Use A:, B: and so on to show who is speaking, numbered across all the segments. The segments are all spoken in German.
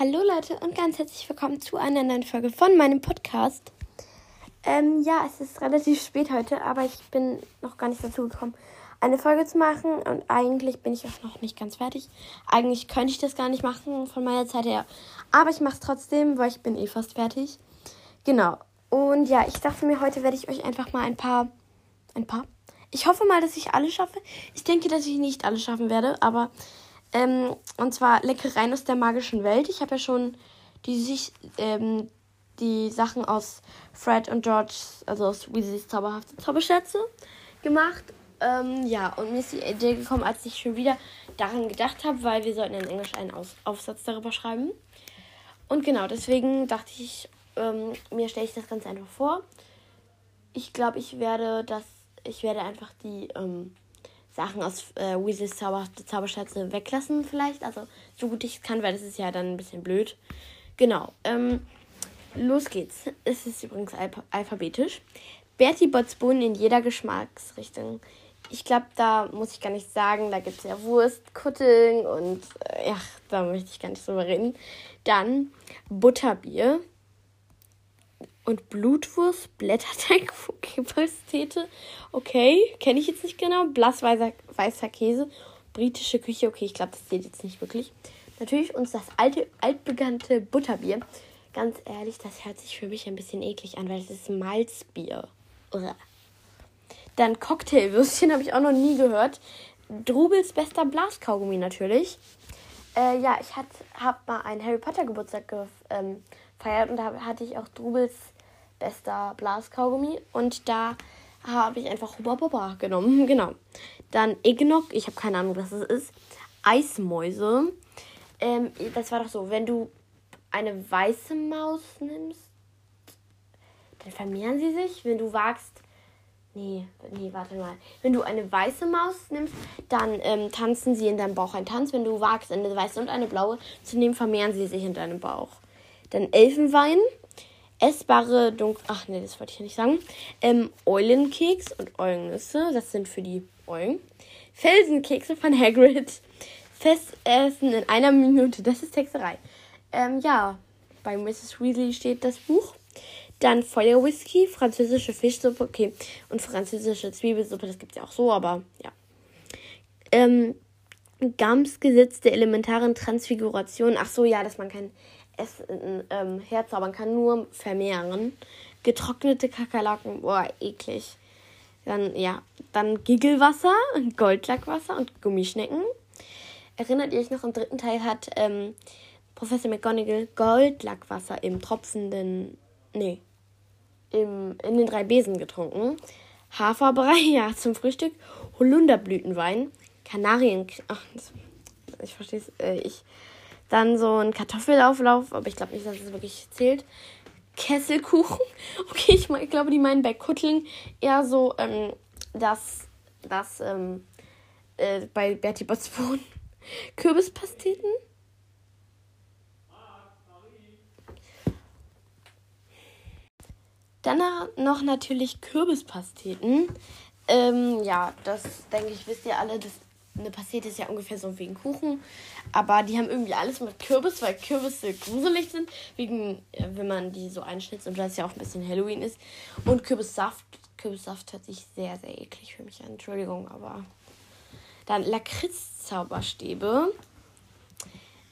A: Hallo Leute und ganz herzlich willkommen zu einer neuen Folge von meinem Podcast. Ähm, ja, es ist relativ spät heute, aber ich bin noch gar nicht dazu gekommen, eine Folge zu machen und eigentlich bin ich auch noch nicht ganz fertig. Eigentlich könnte ich das gar nicht machen von meiner Zeit her, aber ich mache es trotzdem, weil ich bin eh fast fertig. Genau. Und ja, ich dachte mir, heute werde ich euch einfach mal ein paar, ein paar. Ich hoffe mal, dass ich alle schaffe. Ich denke, dass ich nicht alle schaffen werde, aber ähm, und zwar Leckereien aus der magischen Welt. Ich habe ja schon die, sich, ähm, die Sachen aus Fred und George, also aus Weasleys zauberhafte Zauberschätze gemacht. Ähm, ja, und mir ist die Idee gekommen, als ich schon wieder daran gedacht habe, weil wir sollten in Englisch einen Aus Aufsatz darüber schreiben. Und genau, deswegen dachte ich, ähm, mir stelle ich das Ganze einfach vor. Ich glaube, ich werde das, ich werde einfach die, ähm, Sachen aus äh, Weasleys Zauber Zauberschätze weglassen vielleicht. Also so gut ich kann, weil das ist ja dann ein bisschen blöd. Genau. Ähm, los geht's. Es ist übrigens alph alphabetisch. Bertie Botts Bohnen in jeder Geschmacksrichtung. Ich glaube, da muss ich gar nicht sagen. Da gibt es ja Wurst, Kutteln und äh, ja, da möchte ich gar nicht drüber reden. Dann Butterbier und Blutwurst, Blätterteig, Pastete. Okay, kenne ich jetzt nicht genau. Blassweißer weißer Käse, britische Küche. Okay, ich glaube, das zählt jetzt nicht wirklich. Natürlich uns das alte, altbekannte Butterbier. Ganz ehrlich, das hört sich für mich ein bisschen eklig an, weil es ist Malzbier. Uah. Dann Cocktailwürstchen habe ich auch noch nie gehört. Drubels bester Blaskaugummi natürlich. Äh, ja, ich habe mal einen Harry Potter Geburtstag ähm, gefeiert und da hatte ich auch Drubels bester Blaskaugummi. Und da habe ich einfach Hubba Bubba genommen. Genau. Dann Eggnog, ich habe keine Ahnung, was das ist. Eismäuse. Ähm, das war doch so, wenn du eine weiße Maus nimmst, dann vermehren sie sich. Wenn du wagst. Nee, nee, warte mal. Wenn du eine weiße Maus nimmst, dann ähm, tanzen sie in deinem Bauch einen Tanz. Wenn du wagst, eine weiße und eine blaue zu nehmen, vermehren sie sich in deinem Bauch. Dann Elfenwein essbare Dunkel. Ach nee, das wollte ich ja nicht sagen. Ähm, Eulenkeks und Eulennüsse, das sind für die Eulen. Felsenkekse von Hagrid. Festessen in einer Minute, das ist Texterei. Ähm, ja, bei Mrs. Weasley steht das Buch. Dann Feuerwhisky, französische Fischsuppe, okay. Und französische Zwiebelsuppe, das gibt es ja auch so, aber ja. Ähm, Gams Gesetz der elementaren Transfiguration. Ach so, ja, dass man kein Essen ähm, herzaubern kann, nur vermehren. Getrocknete Kakerlaken, boah, eklig. Dann, ja, dann Giggelwasser, Goldlackwasser und Gummischnecken. Erinnert ihr euch noch, im dritten Teil hat ähm, Professor McGonagall Goldlackwasser im tropfenden, nee, im, in den drei Besen getrunken. Haferbrei, ja, zum Frühstück. Holunderblütenwein. Kanarien, ach, ich verstehe es, äh, ich, dann so ein Kartoffelauflauf, aber ich glaube nicht, dass es wirklich zählt. Kesselkuchen. Okay, ich, ich glaube, die meinen bei Kutteln eher so, ähm, dass das ähm, äh, bei Bertie Botsbohn Kürbispasteten. Dann noch natürlich Kürbispasteten. Ähm, ja, das denke ich, wisst ihr alle, das eine Pastete ist ja ungefähr so wie ein Kuchen. Aber die haben irgendwie alles mit Kürbis, weil Kürbisse gruselig sind. Wegen, äh, wenn man die so einschnitzt und das ja auch ein bisschen Halloween ist. Und Kürbissaft. Kürbissaft hört sich sehr, sehr eklig für mich an. Entschuldigung, aber. Dann Lakritz-Zauberstäbe.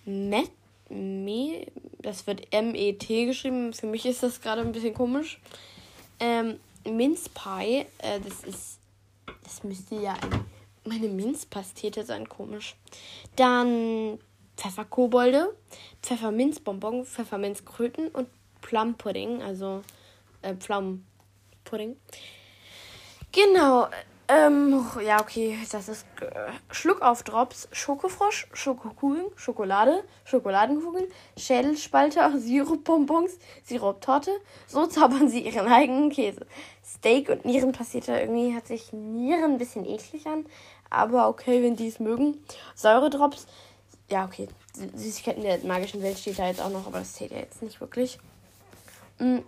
A: Met, me, das wird M-E-T geschrieben. Für mich ist das gerade ein bisschen komisch. Ähm, Mince Pie. Äh, das ist. Das müsste ja ein meine Minzpastete sein komisch. Dann Pfefferkobolde, Pfefferminzbonbon, Pfefferminzkröten und Plumpudding, also äh, Pflaumenpudding. Genau. Ähm, ja, okay, das ist äh, Schluck auf Drops, Schokofrosch, Schokokugeln, Schokolade, Schokoladenkugeln, Schädelspalter, Sirupbonbons, Siruptorte. So zaubern sie ihren eigenen Käse. Steak und Nieren passiert da irgendwie, hat sich Nieren ein bisschen eklig an. Aber okay, wenn die es mögen. Säuredrops. Ja, okay. Süßigkeiten der magischen Welt steht da jetzt auch noch, aber das zählt ja jetzt nicht wirklich. Mhm.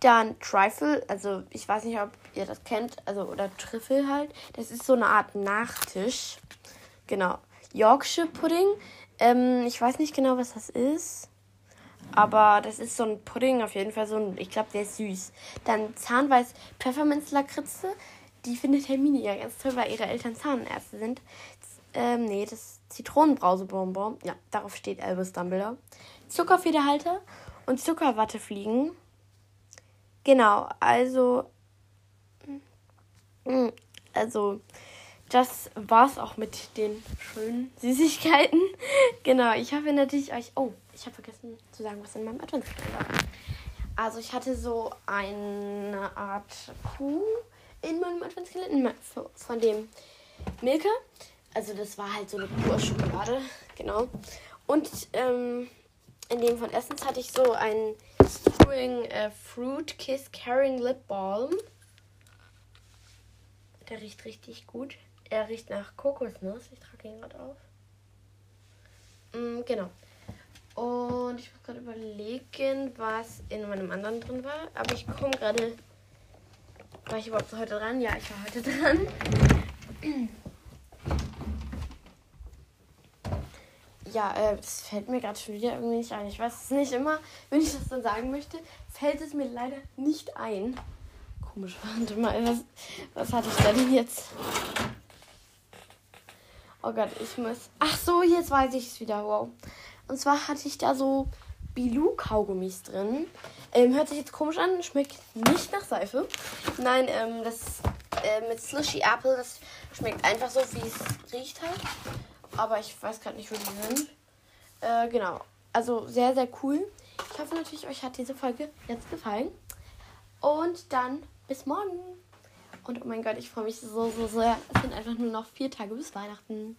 A: Dann Trifle, also ich weiß nicht, ob ihr das kennt, also oder Trüffel halt. Das ist so eine Art Nachtisch. Genau. Yorkshire Pudding, Ähm, ich weiß nicht genau, was das ist. Aber das ist so ein Pudding, auf jeden Fall so ein, ich glaube, der ist süß. Dann Zahnweiß Pfefferminz-Lakritze. Die findet Hermine ja ganz toll, weil ihre Eltern Zahnärzte sind. Ähm, nee, das Zitronenbrausebonbon. Ja, darauf steht Albus Dumbledore. Zuckerfederhalter und Zuckerwattefliegen. Genau, also. Mm, also, das war's auch mit den schönen Süßigkeiten. genau, ich hoffe natürlich euch. Oh, ich habe vergessen zu sagen, was in meinem Adventskalender war. Also, ich hatte so eine Art Kuh in meinem Adventskalender von dem Milka. Also, das war halt so eine pure Schokolade. Genau. Und ähm, in dem von Essence hatte ich so einen Spring äh, Fruit Kiss Caring Lip Balm. Der riecht richtig gut. Er riecht nach Kokosnuss. Ich trage ihn gerade auf. Mm, genau. Und ich muss gerade überlegen, was in meinem anderen drin war. Aber ich komme gerade. War ich überhaupt heute dran? Ja, ich war heute dran. ja, äh, fällt mir gerade schon wieder irgendwie nicht ein. Ich weiß es nicht immer, wenn ich das dann sagen möchte, fällt es mir leider nicht ein. Komisch, warte mal, was, was hatte ich denn jetzt? Oh Gott, ich muss. Ach so, jetzt weiß ich es wieder. Wow. Und zwar hatte ich da so Bilou-Kaugummis drin. Ähm, hört sich jetzt komisch an, schmeckt nicht nach Seife. Nein, ähm, das äh, mit Slushy Apple, das schmeckt einfach so, wie es riecht halt. Aber ich weiß gerade nicht, wo die sind. Äh, genau. Also sehr, sehr cool. Ich hoffe natürlich, euch hat diese Folge jetzt gefallen. Und dann bis morgen. Und oh mein Gott, ich freue mich so, so sehr. Es sind einfach nur noch vier Tage bis Weihnachten.